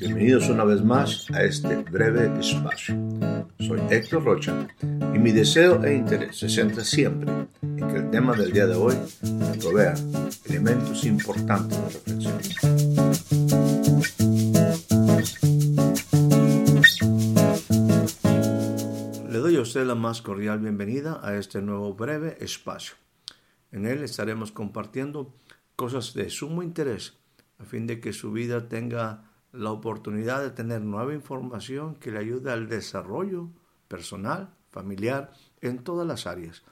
Bienvenidos una vez más a este breve espacio. Soy Héctor Rocha y mi deseo e interés se centra siempre en que el tema del día de hoy me provea elementos importantes de reflexión. Le doy a usted la más cordial bienvenida a este nuevo breve espacio. En él estaremos compartiendo cosas de sumo interés a fin de que su vida tenga la oportunidad de tener nueva información que le ayude al desarrollo personal, familiar, en todas las áreas.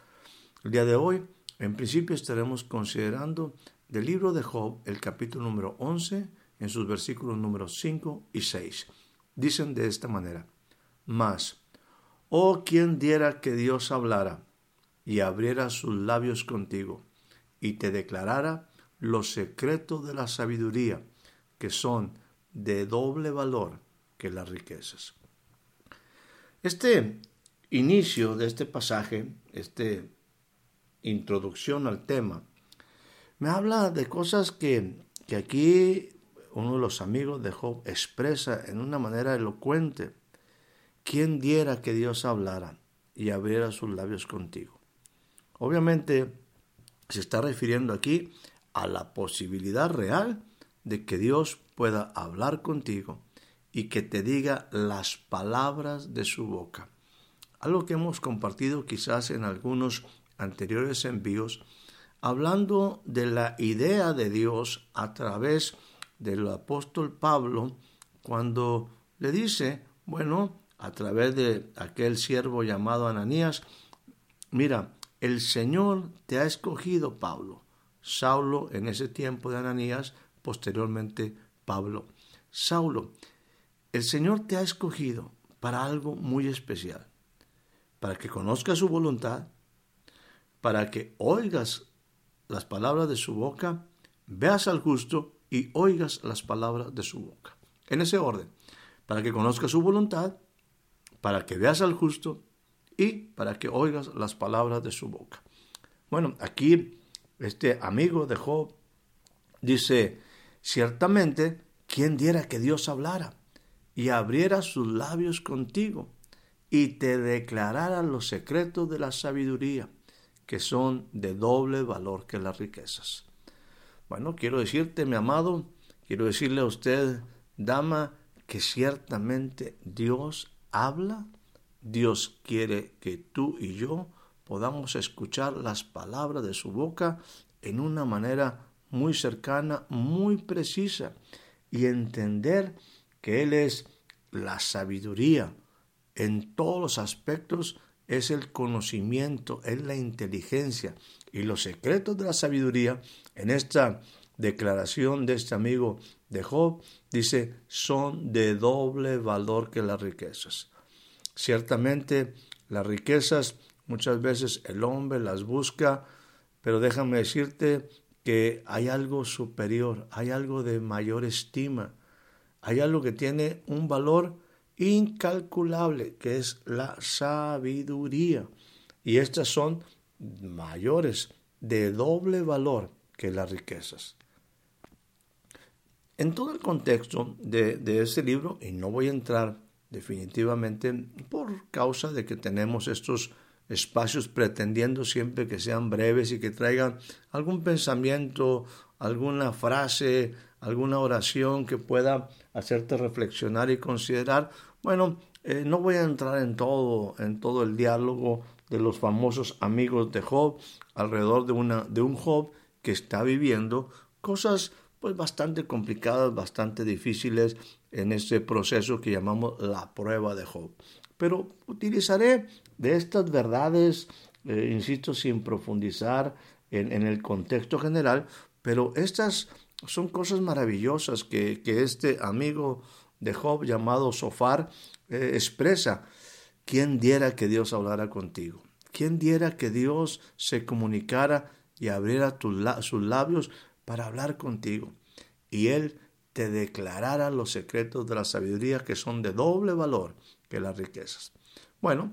El día de hoy, en principio, estaremos considerando del libro de Job el capítulo número 11 en sus versículos números 5 y 6. Dicen de esta manera, Mas, oh quien diera que Dios hablara y abriera sus labios contigo y te declarara los secretos de la sabiduría, que son de doble valor que las riquezas. Este inicio de este pasaje, este introducción al tema, me habla de cosas que, que aquí uno de los amigos de Job expresa en una manera elocuente. ¿Quién diera que Dios hablara y abriera sus labios contigo? Obviamente se está refiriendo aquí a la posibilidad real de que Dios pueda hablar contigo y que te diga las palabras de su boca. Algo que hemos compartido quizás en algunos anteriores envíos, hablando de la idea de Dios a través del apóstol Pablo, cuando le dice, bueno, a través de aquel siervo llamado Ananías, mira, el Señor te ha escogido, Pablo. Saulo en ese tiempo de Ananías, posteriormente Pablo. Saulo, el Señor te ha escogido para algo muy especial, para que conozcas su voluntad, para que oigas las palabras de su boca, veas al justo y oigas las palabras de su boca. En ese orden, para que conozcas su voluntad, para que veas al justo y para que oigas las palabras de su boca. Bueno, aquí este amigo de Job dice, ciertamente, ¿quién diera que Dios hablara y abriera sus labios contigo y te declarara los secretos de la sabiduría, que son de doble valor que las riquezas? Bueno, quiero decirte, mi amado, quiero decirle a usted, dama, que ciertamente Dios habla, Dios quiere que tú y yo podamos escuchar las palabras de su boca en una manera muy cercana, muy precisa y entender que Él es la sabiduría en todos los aspectos, es el conocimiento, es la inteligencia y los secretos de la sabiduría en esta declaración de este amigo de Job dice son de doble valor que las riquezas. Ciertamente las riquezas muchas veces el hombre las busca, pero déjame decirte que hay algo superior, hay algo de mayor estima, hay algo que tiene un valor incalculable, que es la sabiduría. Y estas son mayores, de doble valor que las riquezas. En todo el contexto de, de este libro, y no voy a entrar definitivamente por causa de que tenemos estos espacios pretendiendo siempre que sean breves y que traigan algún pensamiento, alguna frase, alguna oración que pueda hacerte reflexionar y considerar. Bueno, eh, no voy a entrar en todo, en todo el diálogo de los famosos amigos de Job alrededor de, una, de un Job que está viviendo cosas pues bastante complicadas, bastante difíciles en ese proceso que llamamos la prueba de Job. Pero utilizaré de estas verdades, eh, insisto, sin profundizar en, el contexto general, pero estas son cosas maravillosas que, este amigo de Job llamado Sofar eh, expresa. ¿Quién diera que Dios hablara contigo? ¿Quién diera que Dios se comunicara y abriera sus labios para hablar contigo? Y Él te declarara los secretos de la sabiduría que son de doble valor que las riquezas. Bueno,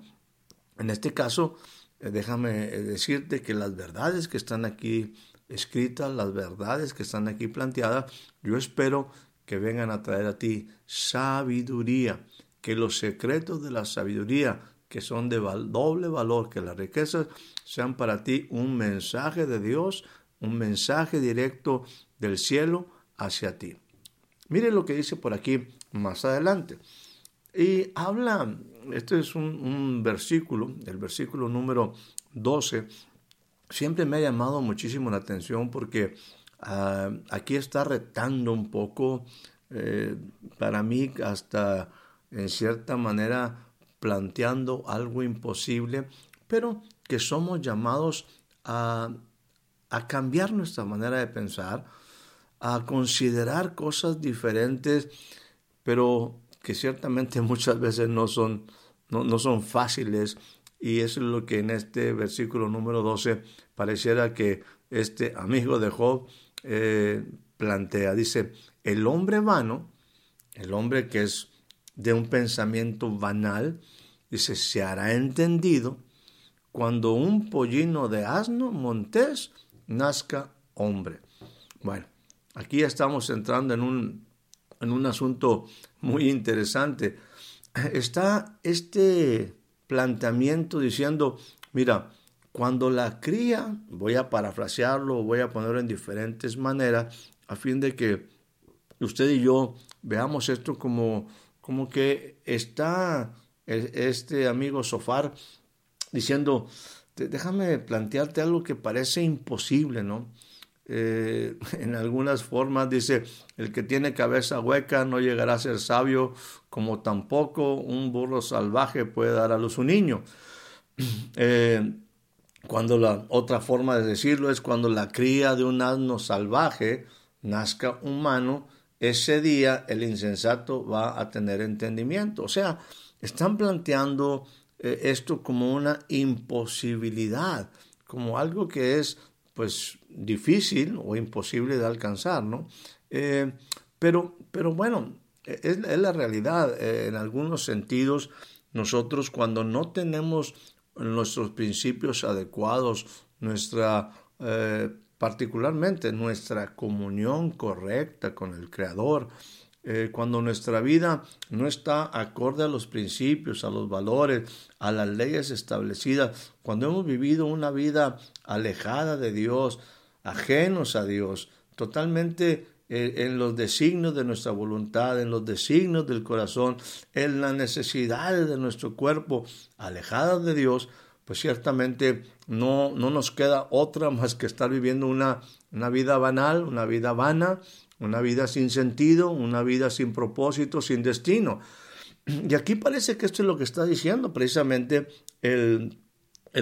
en este caso, eh, déjame eh, decirte que las verdades que están aquí escritas, las verdades que están aquí planteadas, yo espero que vengan a traer a ti sabiduría, que los secretos de la sabiduría, que son de doble valor que las riquezas, sean para ti un mensaje de Dios, un mensaje directo del cielo hacia ti. Mire lo que dice por aquí más adelante. Y habla, este es un, versículo, el versículo número 12, siempre me ha llamado muchísimo la atención porque ah, aquí está retando un poco, eh, para mí hasta en cierta manera planteando algo imposible, pero que somos llamados a, a cambiar nuestra manera de pensar, a considerar cosas diferentes, pero que ciertamente muchas veces no son, no, son fáciles y eso es lo que en este versículo número 12 pareciera que este amigo de Job eh, plantea. Dice, el hombre vano, el hombre que es de un pensamiento banal, dice, se hará entendido cuando un pollino de asno montés nazca hombre. Bueno, aquí estamos entrando en un, en un asunto muy interesante. Está este planteamiento diciendo, mira, cuando la cría, voy a parafrasearlo, voy a ponerlo en diferentes maneras, a fin de que usted y yo veamos esto como, como que está este amigo Sofar diciendo, déjame plantearte algo que parece imposible, ¿no? Eh, en algunas formas dice, el que tiene cabeza hueca no llegará a ser sabio, como tampoco un burro salvaje puede dar a luz un niño. Eh, cuando la otra forma de decirlo es cuando la cría de un asno salvaje nazca humano, ese día el insensato va a tener entendimiento. O sea, están planteando eh, esto como una imposibilidad, como algo que es pues difícil o imposible de alcanzar, ¿no? Eh, pero, pero bueno, es, la realidad. Eh, en algunos sentidos, nosotros cuando no tenemos nuestros principios adecuados, nuestra, eh, particularmente nuestra comunión correcta con el Creador, cuando nuestra vida no está acorde a los principios, a los valores, a las leyes establecidas, cuando hemos vivido una vida alejada de Dios, ajenos a Dios, totalmente eh, en los designios de nuestra voluntad, en los designios del corazón, en las necesidades de nuestro cuerpo, alejadas de Dios, pues ciertamente no, no nos queda otra más que estar viviendo una, una vida banal, una vida vana, una vida sin sentido, una vida sin propósito, sin destino. Y aquí parece que esto es lo que está diciendo precisamente el,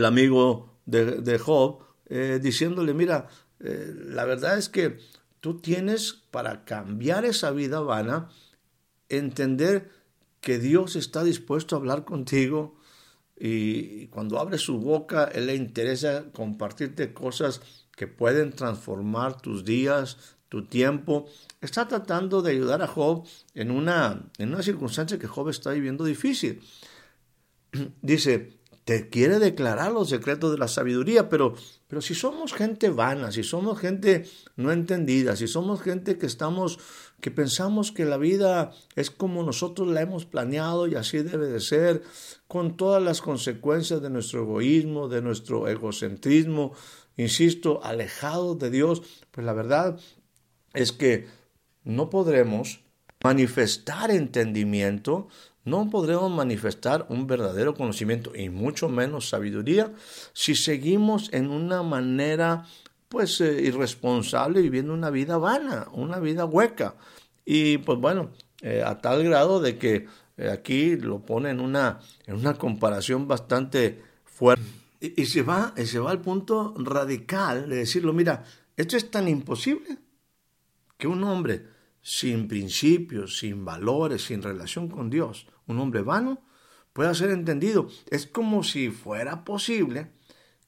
amigo de, Job, eh, diciéndole, mira, eh, la verdad es que tú tienes para cambiar esa vida vana, entender que Dios está dispuesto a hablar contigo y cuando abre su boca, Él le interesa compartirte cosas que pueden transformar tus días, tu tiempo. Está tratando de ayudar a Job en una, en una circunstancia que Job está viviendo difícil. Dice, te quiere declarar los secretos de la sabiduría, pero, pero si somos gente vana, si somos gente no entendida, si somos gente que estamos, que pensamos que la vida es como nosotros la hemos planeado y así debe de ser, con todas las consecuencias de nuestro egoísmo, de nuestro egocentrismo, insisto, alejados de Dios, pues la verdad es que no podremos manifestar entendimiento, no podremos manifestar un verdadero conocimiento y mucho menos sabiduría si seguimos en una manera pues eh, irresponsable viviendo una vida vana, una vida hueca. Y pues bueno, eh, a tal grado de que eh, aquí lo pone en una, en una comparación bastante fuerte. Y, y, se va, y se va al punto radical de decirlo, mira, esto es tan imposible que un hombre sin principios, sin valores, sin relación con Dios, un hombre vano, pueda ser entendido. Es como si fuera posible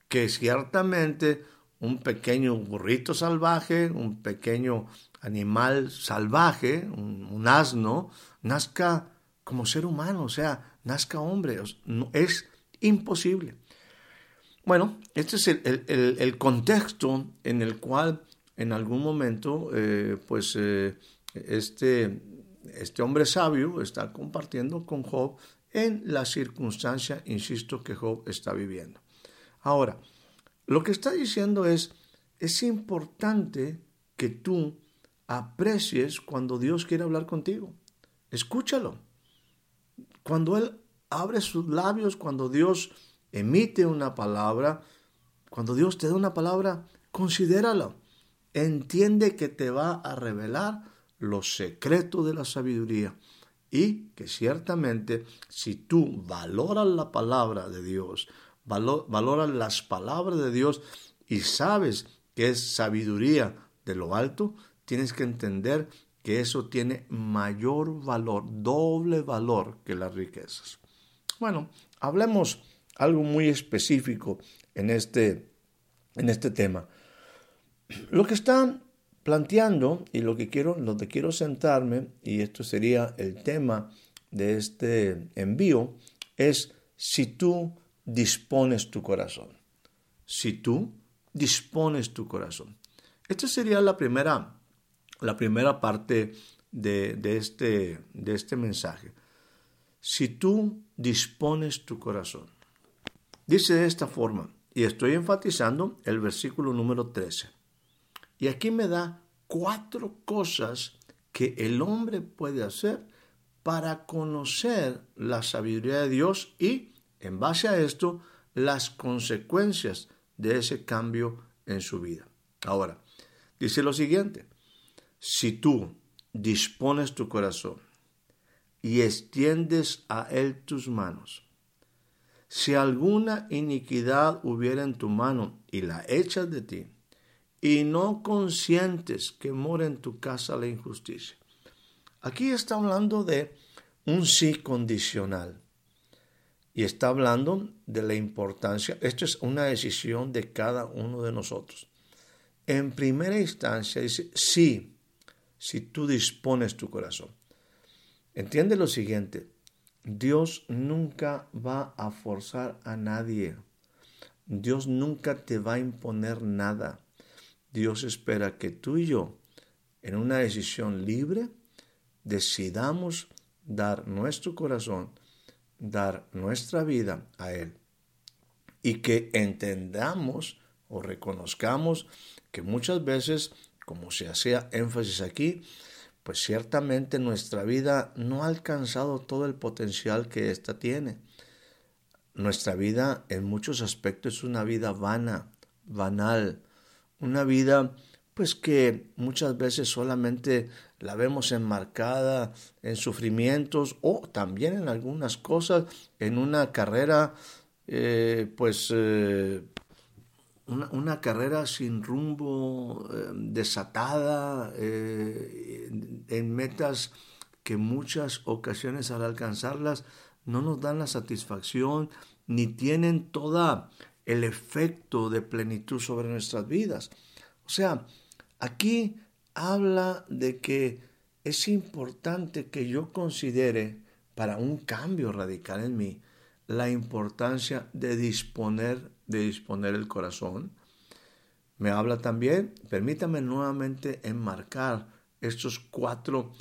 que ciertamente un pequeño burrito salvaje, un pequeño animal salvaje, un, asno, nazca como ser humano, o sea, nazca hombre. es imposible. Bueno, este es el contexto en el cual en algún momento, eh, pues eh, este, este hombre sabio está compartiendo con Job en la circunstancia, insisto, que Job está viviendo. Ahora, lo que está diciendo es, es importante que tú aprecies cuando Dios quiere hablar contigo. Escúchalo. Cuando Él abre sus labios, cuando Dios emite una palabra, cuando Dios te da una palabra, considéralo. Entiende que te va a revelar los secretos de la sabiduría y que ciertamente si tú valoras la palabra de Dios, valoras las palabras de Dios y sabes que es sabiduría de lo alto, tienes que entender que eso tiene mayor valor, doble valor que las riquezas. Bueno, hablemos algo muy específico en este, en este tema. Lo que está planteando y lo que quiero, que quiero sentarme, y esto sería el tema de este envío, es si tú dispones tu corazón. Si tú dispones tu corazón. Esta sería la primera, la primera parte de, de, este, de este mensaje. Si tú dispones tu corazón. Dice de esta forma, y estoy enfatizando el versículo número 13. Y aquí me da cuatro cosas que el hombre puede hacer para conocer la sabiduría de Dios y, en base a esto, las consecuencias de ese cambio en su vida. Ahora, dice lo siguiente, si tú dispones tu corazón y extiendes a él tus manos, si alguna iniquidad hubiera en tu mano y la echas de ti, y no consientes que mora en tu casa la injusticia. Aquí está hablando de un sí condicional. Y está hablando de la importancia, esto es una decisión de cada uno de nosotros. En primera instancia dice, sí, si tú dispones tu corazón. Entiende lo siguiente, Dios nunca va a forzar a nadie. Dios nunca te va a imponer nada. Dios espera que tú y yo, en una decisión libre, decidamos dar nuestro corazón, dar nuestra vida a Él. Y que entendamos o reconozcamos que muchas veces, como se hacía énfasis aquí, pues ciertamente nuestra vida no ha alcanzado todo el potencial que ésta tiene. Nuestra vida en muchos aspectos es una vida vana, banal, una vida pues que muchas veces solamente la vemos enmarcada en sufrimientos o también en algunas cosas, en una carrera eh, pues eh, una, carrera sin rumbo, eh, desatada, en metas que muchas ocasiones al alcanzarlas no nos dan la satisfacción ni tienen toda el efecto de plenitud sobre nuestras vidas. O sea, aquí habla de que es importante que yo considere para un cambio radical en mí la importancia de disponer de disponer el corazón. Me habla también, permítame nuevamente enmarcar estos cuatro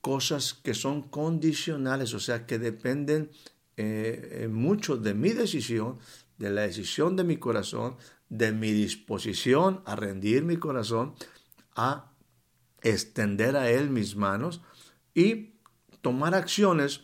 cosas que son condicionales, o sea, que dependen eh, mucho de mi decisión, de la decisión de mi corazón, de mi disposición a rendir mi corazón, a extender a Él mis manos y tomar acciones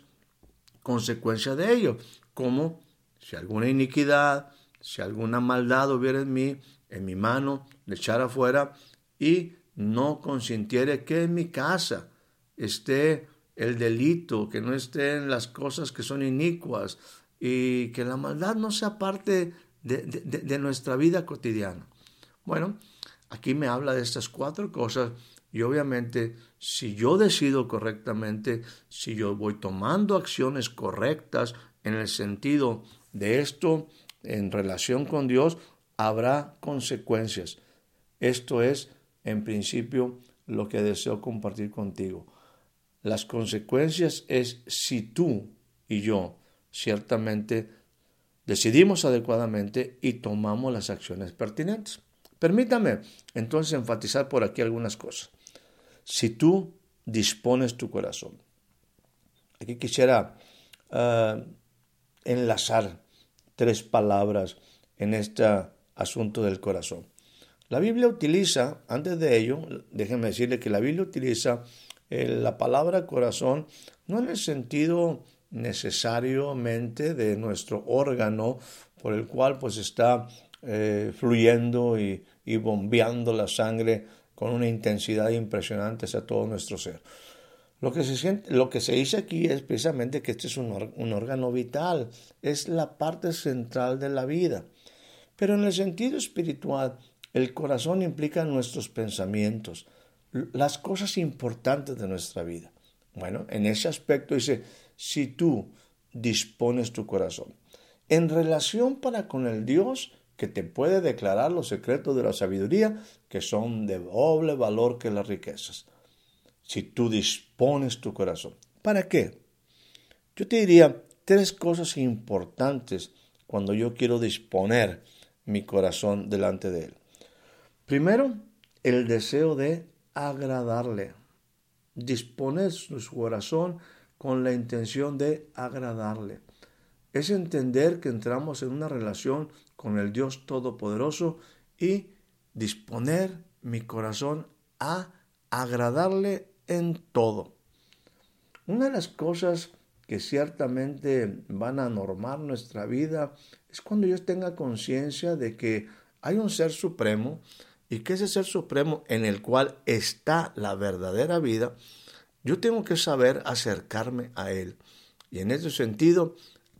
consecuencia de ello, como si alguna iniquidad, si alguna maldad hubiera en mí, en mi mano, le echar afuera y no consintiere que en mi casa esté el delito, que no estén las cosas que son inicuas, y que la maldad no sea parte de, nuestra vida cotidiana. Bueno, aquí me habla de estas cuatro cosas y obviamente si yo decido correctamente, si yo voy tomando acciones correctas en el sentido de esto en relación con Dios, habrá consecuencias. Esto es, en principio, lo que deseo compartir contigo. Las consecuencias es si tú y yo ciertamente decidimos adecuadamente y tomamos las acciones pertinentes. Permítame entonces enfatizar por aquí algunas cosas. Si tú dispones tu corazón. Aquí quisiera ah, enlazar tres palabras en este asunto del corazón. La Biblia utiliza, antes de ello, déjenme decirle que la Biblia utiliza eh, la palabra corazón no en el sentido necesariamente de nuestro órgano por el cual pues está eh, fluyendo y, bombeando la sangre con una intensidad impresionante hacia todo nuestro ser. Lo que, se dice aquí es precisamente que este es un, un órgano vital, es la parte central de la vida. Pero en el sentido espiritual, el corazón implica nuestros pensamientos, las cosas importantes de nuestra vida. Bueno, en ese aspecto dice, si tú dispones tu corazón. En relación para con el Dios que te puede declarar los secretos de la sabiduría, que son de doble valor que las riquezas. Si tú dispones tu corazón. ¿Para qué? Yo te diría tres cosas importantes cuando yo quiero disponer mi corazón delante de Él. Primero, el deseo de agradarle. Disponer su corazón con la intención de agradarle. Es entender que entramos en una relación con el Dios Todopoderoso y disponer mi corazón a agradarle en todo. Una de las cosas que ciertamente van a normar nuestra vida es cuando yo tenga conciencia de que hay un ser supremo y que ese ser supremo en el cual está la verdadera vida, yo tengo que saber acercarme a Él. Y en ese sentido,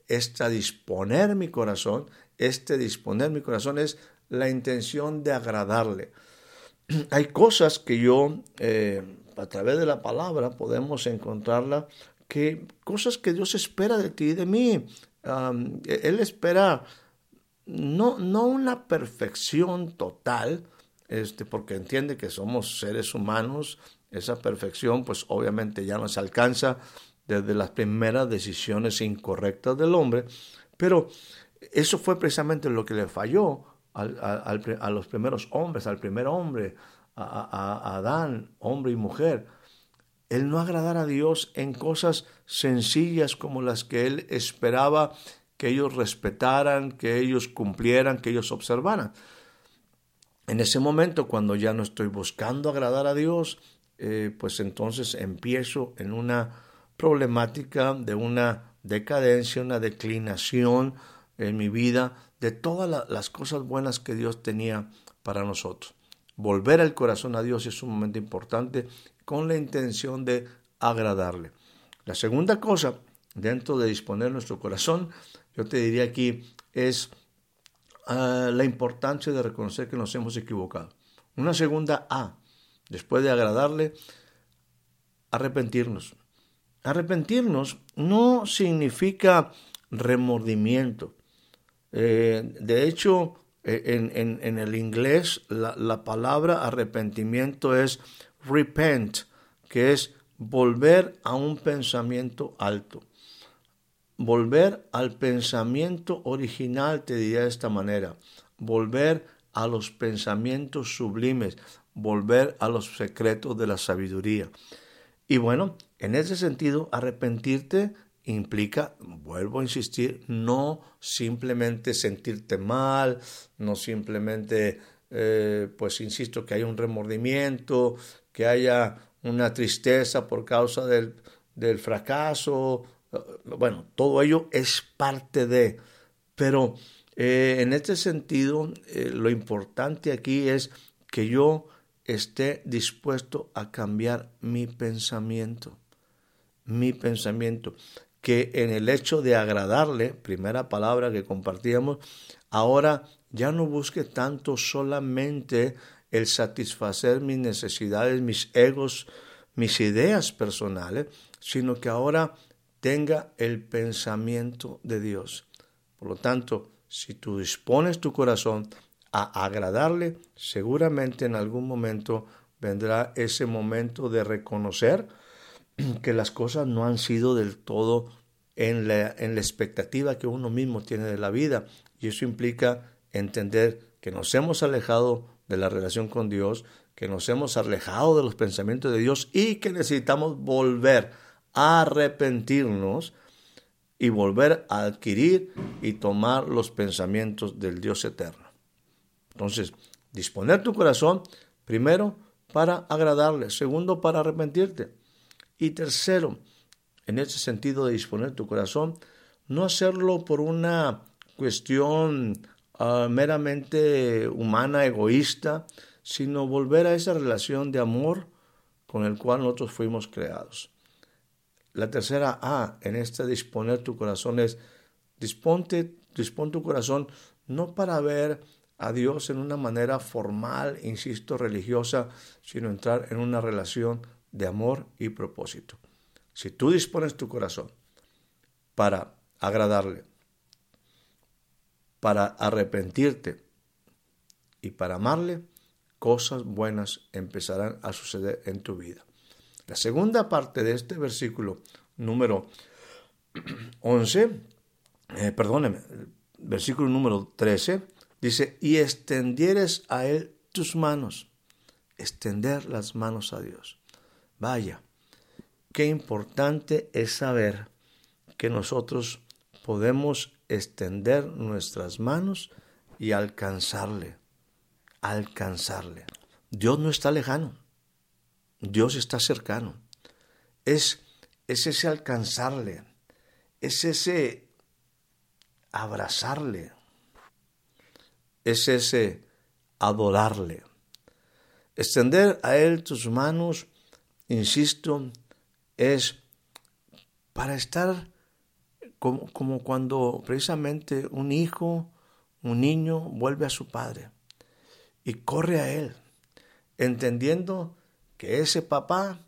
esta disponer mi corazón, este disponer mi corazón es la intención de agradarle. Hay cosas que yo, eh, a través de la palabra, podemos encontrarla, que cosas que Dios espera de ti y de mí. él espera no, no una perfección total, este, porque entiende que somos seres humanos, esa perfección pues obviamente ya no se alcanza desde las primeras decisiones incorrectas del hombre, pero eso fue precisamente lo que le falló a los primeros hombres, al primer hombre, a, Adán, hombre y mujer. El no agradar a Dios en cosas sencillas como las que él esperaba que ellos respetaran, que ellos cumplieran, que ellos observaran. En ese momento, cuando ya no estoy buscando agradar a Dios, eh, pues entonces empiezo en una problemática de una decadencia, una declinación en mi vida de todas las cosas buenas que Dios tenía para nosotros. Volver el corazón a Dios es un momento importante con la intención de agradarle. La segunda cosa, dentro de disponer nuestro corazón, yo te diría aquí, es la importancia de reconocer que nos hemos equivocado. Una segunda A, después de agradarle, arrepentirnos. Arrepentirnos no significa remordimiento. Eh, de hecho, e, en, el inglés la, palabra arrepentimiento es repent, que es volver a un pensamiento alto. Volver al pensamiento original, te diría de esta manera. Volver a los pensamientos sublimes, volver a los secretos de la sabiduría. Y bueno, en ese sentido, arrepentirte implica, vuelvo a insistir, no simplemente sentirte mal, no simplemente, eh, pues insisto, que haya un remordimiento, que haya una tristeza por causa del, del fracaso. Bueno, todo ello es parte de, pero eh, en este sentido, eh, lo importante aquí es que yo esté dispuesto a cambiar mi pensamiento, mi pensamiento, que en el hecho de agradarle, primera palabra que compartíamos, ahora ya no busque tanto solamente el satisfacer mis necesidades, mis egos, mis ideas personales, sino que ahora tenga el pensamiento de Dios. Por lo tanto, si tú dispones tu corazón a agradarle, seguramente en algún momento vendrá ese momento de reconocer que las cosas no han sido del todo en la, en la expectativa que uno mismo tiene de la vida. Y eso implica entender que nos hemos alejado de la relación con Dios, que nos hemos alejado de los pensamientos de Dios y que necesitamos volver arrepentirnos y volver a adquirir y tomar los pensamientos del Dios eterno. Entonces, disponer tu corazón, primero, para agradarle, segundo, para arrepentirte. Y tercero, en ese sentido de disponer tu corazón, no hacerlo por una cuestión ah, meramente humana, egoísta, sino volver a esa relación de amor con el cual nosotros fuimos creados. La tercera A en este disponer tu corazón es disponte, dispón tu corazón no para ver a Dios en una manera formal, insisto, religiosa, sino entrar en una relación de amor y propósito. Si tú dispones tu corazón para agradarle, para arrepentirte y para amarle, cosas buenas empezarán a suceder en tu vida. La segunda parte de este versículo número 11, eh, perdóneme, versículo número 13, dice, y extendieres a él tus manos, extender las manos a Dios. Vaya, qué importante es saber que nosotros podemos extender nuestras manos y alcanzarle, alcanzarle. Dios no está lejano, Dios está cercano. Es, es ese alcanzarle, es ese abrazarle, es ese adorarle. Extender a Él tus manos, insisto, es para estar como, como, cuando precisamente un hijo, un niño vuelve a su padre y corre a Él, entendiendo que ese papá,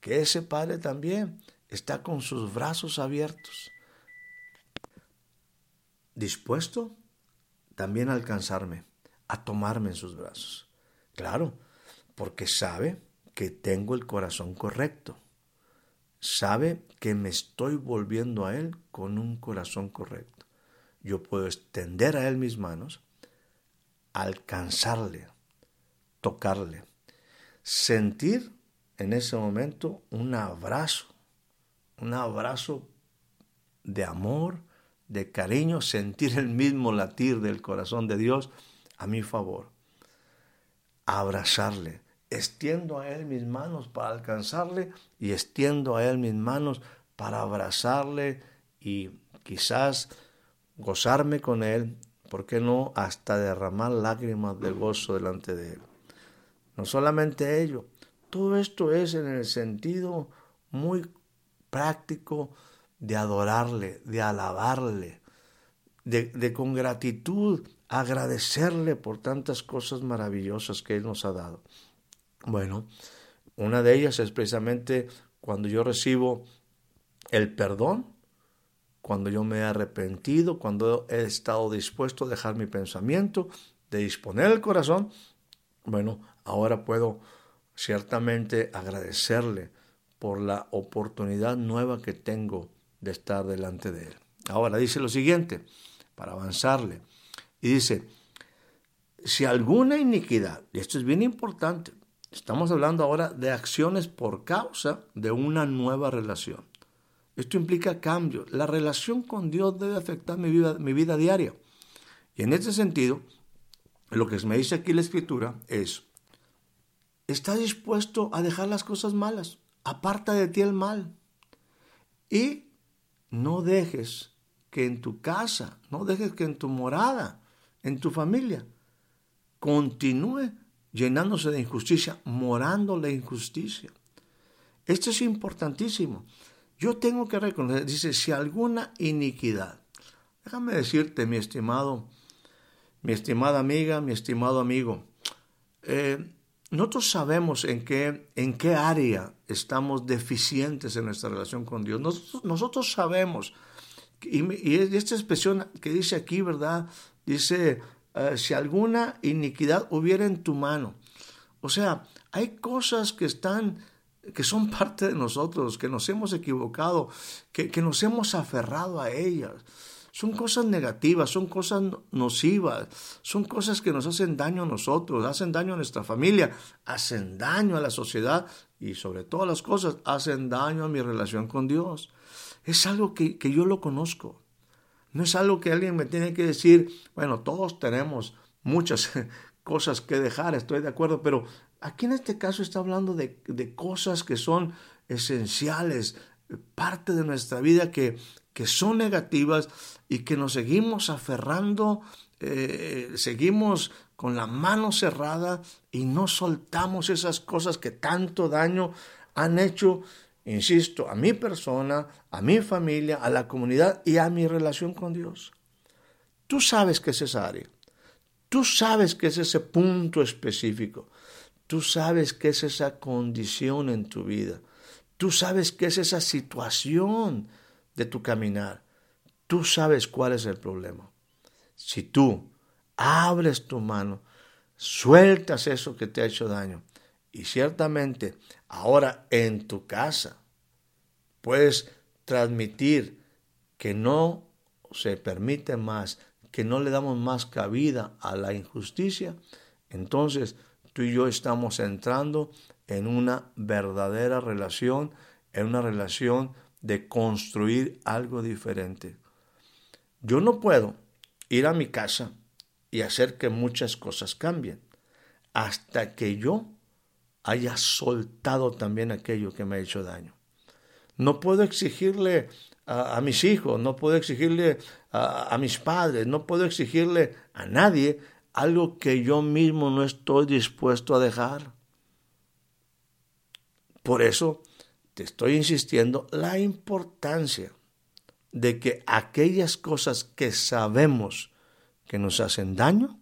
que ese padre también está con sus brazos abiertos, dispuesto también a alcanzarme, a tomarme en sus brazos. Claro, porque sabe que tengo el corazón correcto. Sabe que me estoy volviendo a Él con un corazón correcto. Yo puedo extender a Él mis manos, alcanzarle, tocarle, sentir en ese momento un abrazo, un abrazo de amor, de cariño, sentir el mismo latir del corazón de Dios a mi favor. Abrazarle, extiendo a Él mis manos para alcanzarle y extiendo a Él mis manos para abrazarle y quizás gozarme con Él, ¿por qué no? Hasta derramar lágrimas de gozo delante de Él. No solamente ello, todo esto es en el sentido muy práctico de adorarle, de alabarle, de, con gratitud agradecerle por tantas cosas maravillosas que Él nos ha dado. Bueno, una de ellas es precisamente cuando yo recibo el perdón, cuando yo me he arrepentido, cuando he estado dispuesto a dejar mi pensamiento, de disponer el corazón, bueno, ahora puedo ciertamente agradecerle por la oportunidad nueva que tengo de estar delante de Él. Ahora dice lo siguiente, para avanzarle, y dice, si alguna iniquidad, y esto es bien importante, estamos hablando ahora de acciones por causa de una nueva relación. Esto implica cambio. La relación con Dios debe afectar mi vida, mi vida diaria. Y en este sentido, lo que me dice aquí la escritura es, está dispuesto a dejar las cosas malas, aparta de ti el mal. Y no dejes que en tu casa, no dejes que en tu morada, en tu familia, continúe llenándose de injusticia, morando la injusticia. Esto es importantísimo. Yo tengo que reconocer, dice, si alguna iniquidad, déjame decirte, mi estimado, mi estimada amiga, mi estimado amigo, eh, nosotros sabemos en qué, en qué área estamos deficientes en nuestra relación con Dios. Nosotros, sabemos, y, esta expresión que dice aquí, ¿verdad? Dice, eh, si alguna iniquidad hubiera en tu mano. O sea, hay cosas que están que son parte de nosotros, que nos hemos equivocado, que, que nos hemos aferrado a ellas. Son cosas negativas, son cosas nocivas, son cosas que nos hacen daño a nosotros, hacen daño a nuestra familia, hacen daño a la sociedad y sobre todas las cosas hacen daño a mi relación con Dios. Es algo que, que yo lo conozco. No es algo que alguien me tiene que decir, bueno, todos tenemos muchas cosas que dejar, estoy de acuerdo, pero aquí en este caso está hablando de, de cosas que son esenciales, parte de nuestra vida que, que son negativas y que nos seguimos aferrando, eh, seguimos con la mano cerrada y no soltamos esas cosas que tanto daño han hecho, insisto, a mi persona, a mi familia, a la comunidad y a mi relación con Dios. Tú sabes que es esa área. Tú sabes que es ese punto específico. Tú sabes que es esa condición en tu vida. Tú sabes que es esa situación de tu caminar. Tú sabes cuál es el problema. Si tú abres tu mano, sueltas eso que te ha hecho daño y ciertamente ahora en tu casa puedes transmitir que no se permite más que no le damos más cabida a la injusticia, entonces tú y yo estamos entrando en una verdadera relación, en una relación de construir algo diferente. Yo no puedo ir a mi casa y hacer que muchas cosas cambien hasta que yo haya soltado también aquello que me ha hecho daño. No puedo exigirle a, mis hijos, no puedo exigirle a, mis padres, no puedo exigirle a nadie algo que yo mismo no estoy dispuesto a dejar. Por eso te estoy insistiendo la importancia de que aquellas cosas que sabemos que nos hacen daño,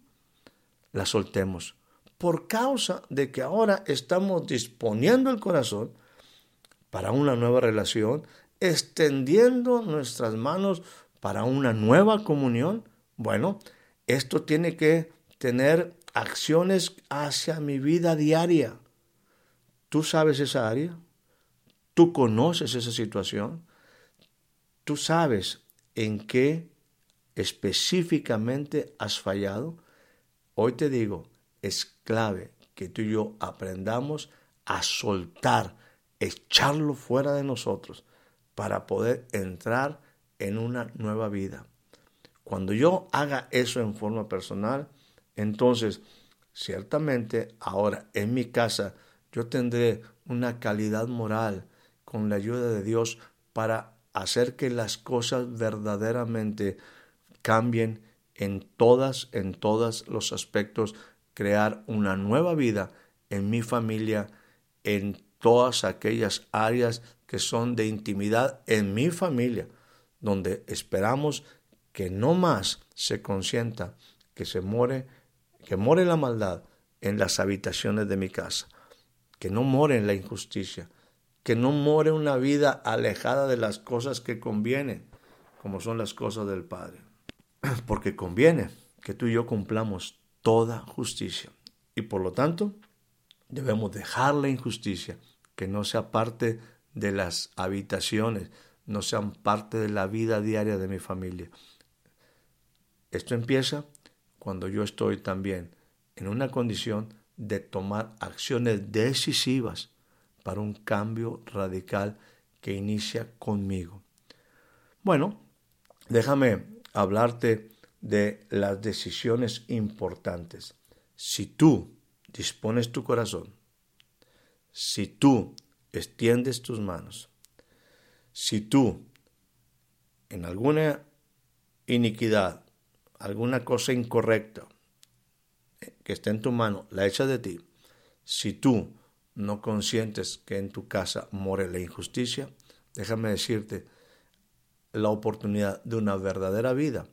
las soltemos. Por causa de que ahora estamos disponiendo el corazón para una nueva relación, extendiendo nuestras manos para una nueva comunión, bueno, esto tiene que tener acciones hacia mi vida diaria. ¿Tú sabes esa área? ¿Tú conoces esa situación? ¿Tú sabes en qué específicamente has fallado? Hoy te digo, es clave que tú y yo aprendamos a soltar, echarlo fuera de nosotros para poder entrar en una nueva vida. Cuando yo haga eso en forma personal, entonces ciertamente ahora en mi casa yo tendré una calidad moral con la ayuda de Dios para hacer que las cosas verdaderamente cambien en todas, en todos los aspectos, crear una nueva vida en mi familia, en todas aquellas áreas que son de intimidad en mi familia, donde esperamos que no más se consienta que se more, que more la maldad en las habitaciones de mi casa, que no more la injusticia, que no more una vida alejada de las cosas que convienen, como son las cosas del Padre. Porque conviene que tú y yo cumplamos toda justicia. Y por lo tanto, debemos dejar la injusticia, que no sea parte de las habitaciones, no sean parte de la vida diaria de mi familia. Esto empieza cuando yo estoy también en una condición de tomar acciones decisivas para un cambio radical que inicia conmigo. Bueno, déjame hablarte de las decisiones importantes. Si tú dispones tu corazón, si tú extiendes tus manos, si tú en alguna iniquidad, alguna cosa incorrecta que esté en tu mano, la echas de ti, si tú no consientes que en tu casa more la injusticia, déjame decirte, la oportunidad de una verdadera vida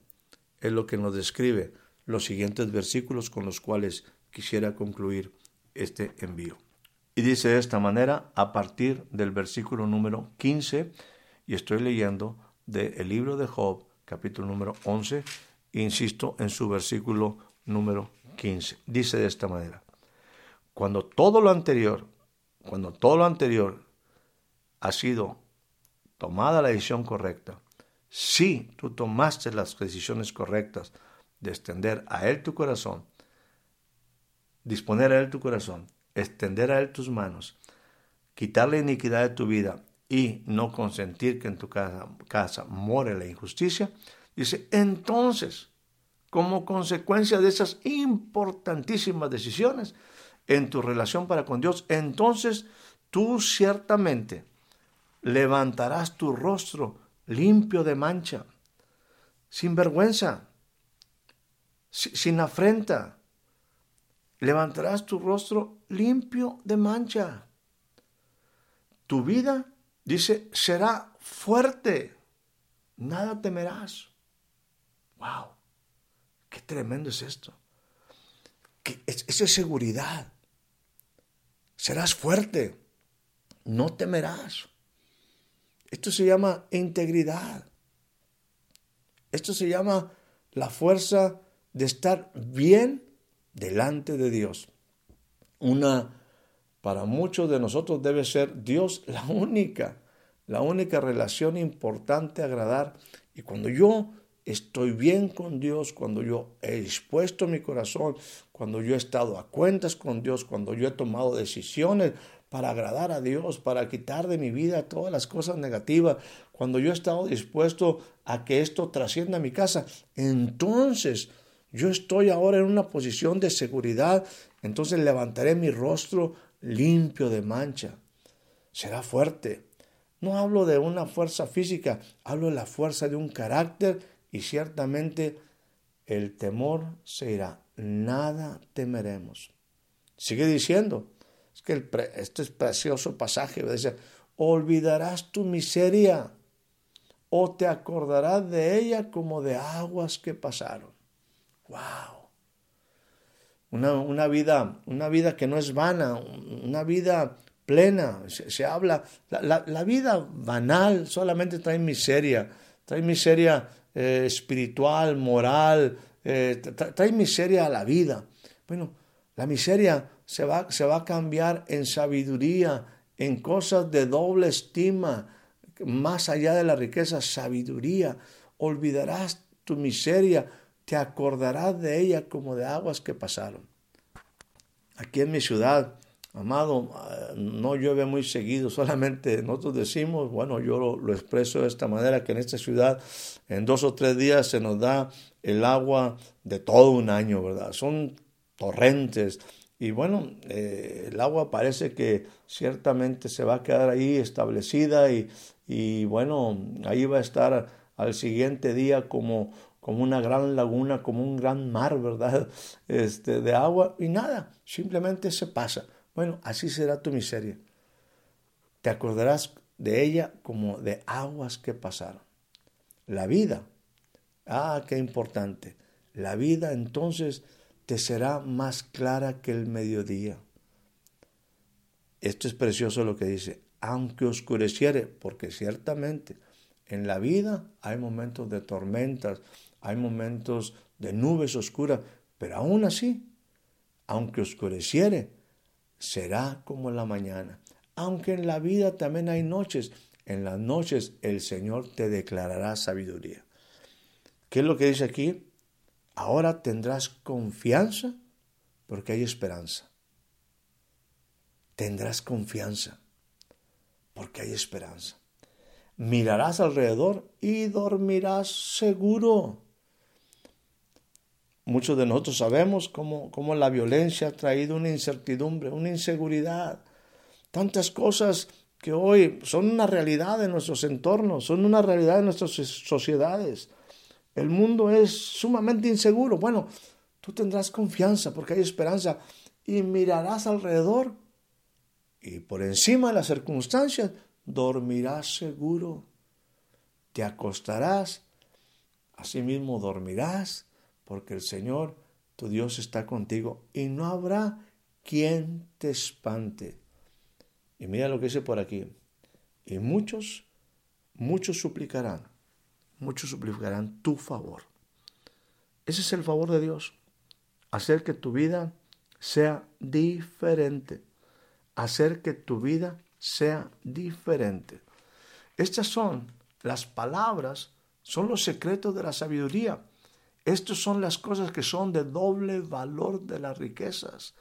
es lo que nos describe los siguientes versículos con los cuales quisiera concluir este envío. Y dice de esta manera a partir del versículo número 15, y estoy leyendo del libro de Job, capítulo número 11, insisto en su versículo número 15. Dice de esta manera, cuando todo lo anterior, cuando todo lo anterior ha sido tomada la decisión correcta, si tú tomaste las decisiones correctas de extender a Él tu corazón, disponer a Él tu corazón, extender a Él tus manos, quitar la iniquidad de tu vida y no consentir que en tu casa, casa more la injusticia, dice, entonces, como consecuencia de esas importantísimas decisiones en tu relación para con Dios, entonces tú ciertamente levantarás tu rostro limpio de mancha, sin vergüenza, sin afrenta. Levantarás tu rostro limpio de mancha. Tu vida, dice, será fuerte. Nada temerás. ¡Wow! ¡Qué tremendo es esto! Esa es seguridad. Serás fuerte. No temerás. Esto se llama integridad. Esto se llama la fuerza de estar bien delante de Dios. Una, para muchos de nosotros debe ser Dios la única, la única relación importante a agradar. Y cuando yo estoy bien con Dios, cuando yo he dispuesto mi corazón, cuando yo he estado a cuentas con Dios, cuando yo he tomado decisiones para agradar a Dios, para quitar de mi vida todas las cosas negativas, cuando yo he estado dispuesto a que esto trascienda a mi casa, entonces yo estoy ahora en una posición de seguridad, entonces levantaré mi rostro limpio de mancha. Será fuerte. No hablo de una fuerza física, hablo de la fuerza de un carácter y ciertamente el temor se irá. Nada temeremos. Sigue diciendo, es que este es precioso pasaje, dice, olvidarás tu miseria o te acordarás de ella como de aguas que pasaron. ¡Wow! Una, vida, una vida que no es vana, una vida plena. Se, habla, la, vida banal solamente trae miseria, trae miseria eh, espiritual, moral, eh, trae miseria a la vida. Bueno, la miseria se va, se va a cambiar en sabiduría, en cosas de doble estima, más allá de la riqueza, sabiduría. Olvidarás tu miseria, te acordarás de ella como de aguas que pasaron. Aquí en mi ciudad, amado, no llueve muy seguido, solamente nosotros decimos, bueno, yo lo, lo, expreso de esta manera, que en esta ciudad en dos o tres días se nos da el agua de todo un año, ¿verdad? Son torrentes, y bueno, eh, el agua parece que ciertamente se va a quedar ahí establecida y, y bueno, ahí va a estar al siguiente día como, como una gran laguna, como un gran mar, ¿verdad? Este, de agua y nada, simplemente se pasa. Bueno, así será tu miseria. Te acordarás de ella como de aguas que pasaron. La vida, ah, qué importante. La vida entonces te será más clara que el mediodía. Esto es precioso lo que dice, aunque oscureciere, porque ciertamente en la vida hay momentos de tormentas, hay momentos de nubes oscuras, pero aún así, aunque oscureciere, será como la mañana. Aunque en la vida también hay noches, en las noches el Señor te declarará sabiduría. ¿Qué es lo que dice aquí? Ahora tendrás confianza porque hay esperanza. Tendrás confianza porque hay esperanza. Mirarás alrededor y dormirás seguro. Muchos de nosotros sabemos cómo, cómo, la violencia ha traído una incertidumbre, una inseguridad, tantas cosas que hoy son una realidad en nuestros entornos, son una realidad en nuestras sociedades. El mundo es sumamente inseguro. Bueno, tú tendrás confianza porque hay esperanza y mirarás alrededor y por encima de las circunstancias dormirás seguro. Te acostarás, asimismo dormirás, porque el Señor, tu Dios, está contigo y no habrá quien te espante. Y mira lo que dice por aquí. Y muchos, muchos suplicarán muchos suplicarán tu favor. Ese es el favor de Dios. Hacer que tu vida sea diferente. Hacer que tu vida sea diferente. Estas son las palabras son los secretos de la sabiduría. Estas son las cosas que son de doble valor de las riquezas.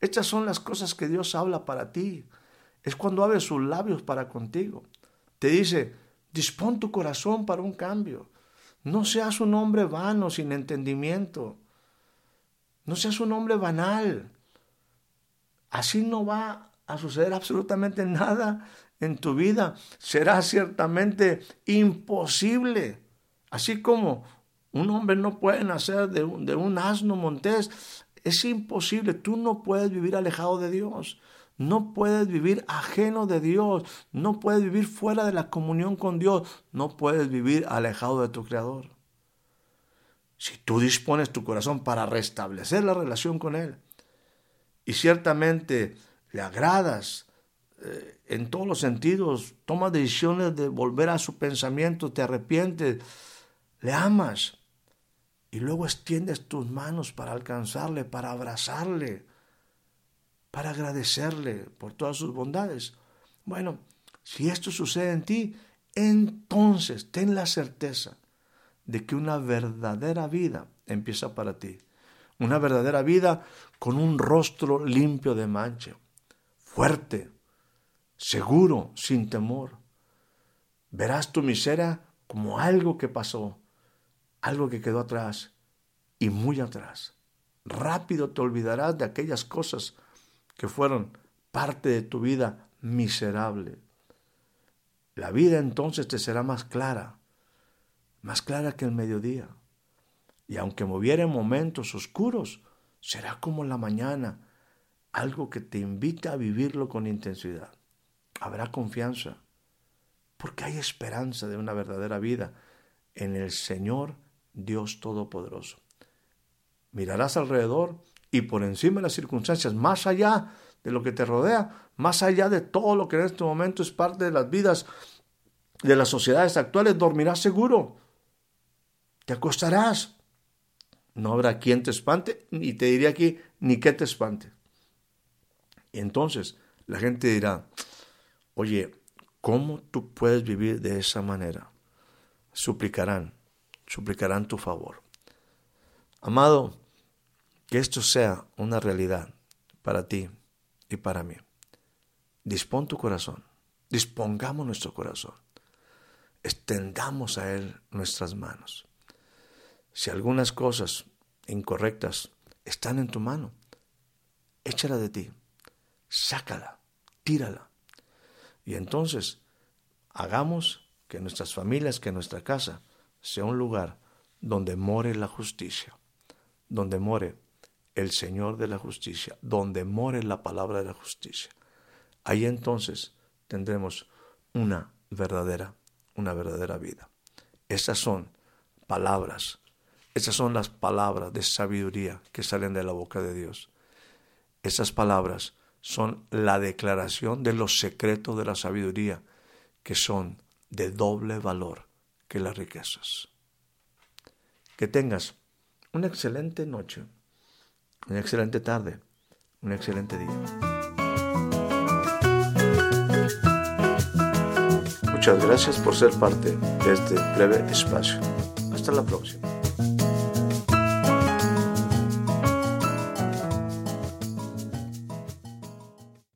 Estas son las cosas que Dios habla para ti. Es cuando abre sus labios para contigo. Te dice, dispón tu corazón para un cambio. No seas un hombre vano, sin entendimiento. No seas un hombre banal. Así no va a suceder absolutamente nada en tu vida. Será ciertamente imposible. Así como un hombre no puede nacer de un, asno montés, es imposible. Tú no puedes vivir alejado de Dios. No puedes vivir ajeno de Dios. No puedes vivir fuera de la comunión con Dios. No puedes vivir alejado de tu Creador. Si tú dispones tu corazón para restablecer la relación con Él y ciertamente le agradas eh, en todos los sentidos, tomas decisiones de volver a su pensamiento, te arrepientes, le amas y luego extiendes tus manos para alcanzarle, para abrazarle, para agradecerle por todas sus bondades. Bueno, si esto sucede en ti, entonces ten la certeza de que una verdadera vida empieza para ti. Una verdadera vida con un rostro limpio de mancha, fuerte, seguro, sin temor. Verás tu miseria como algo que pasó, algo que quedó atrás y muy atrás. Rápido te olvidarás de aquellas cosas que fueron parte de tu vida miserable. La vida entonces te será más clara, más clara que el mediodía. Y aunque moviera en momentos oscuros, será como la mañana, algo que te invita a vivirlo con intensidad. Habrá confianza, porque hay esperanza de una verdadera vida en el Señor Dios Todopoderoso. Mirarás alrededor y por encima de las circunstancias, más allá de lo que te rodea, más allá de todo lo que en este momento es parte de las vidas de las sociedades actuales, dormirás seguro, te acostarás. No habrá quien te espante, ni te diría aquí, ni que te espante. Y entonces la gente dirá, oye, ¿cómo tú puedes vivir de esa manera? Suplicarán, suplicarán tu favor. Amado, que esto sea una realidad para ti y para mí. Dispón tu corazón, dispongamos nuestro corazón, extendamos a Él nuestras manos. Si algunas cosas incorrectas están en tu mano, échala de ti, sácala, tírala. Y entonces hagamos que nuestras familias, que nuestra casa sea un lugar donde more la justicia, donde more el Señor de la justicia, donde more la palabra de la justicia. Ahí entonces tendremos una verdadera, una verdadera vida. Esas son palabras esas son las palabras de sabiduría que salen de la boca de Dios. Esas palabras son la declaración de los secretos de la sabiduría, que son de doble valor que las riquezas. Que tengas una excelente noche, una excelente tarde, un excelente día. Muchas gracias por ser parte de este breve espacio. Hasta la próxima.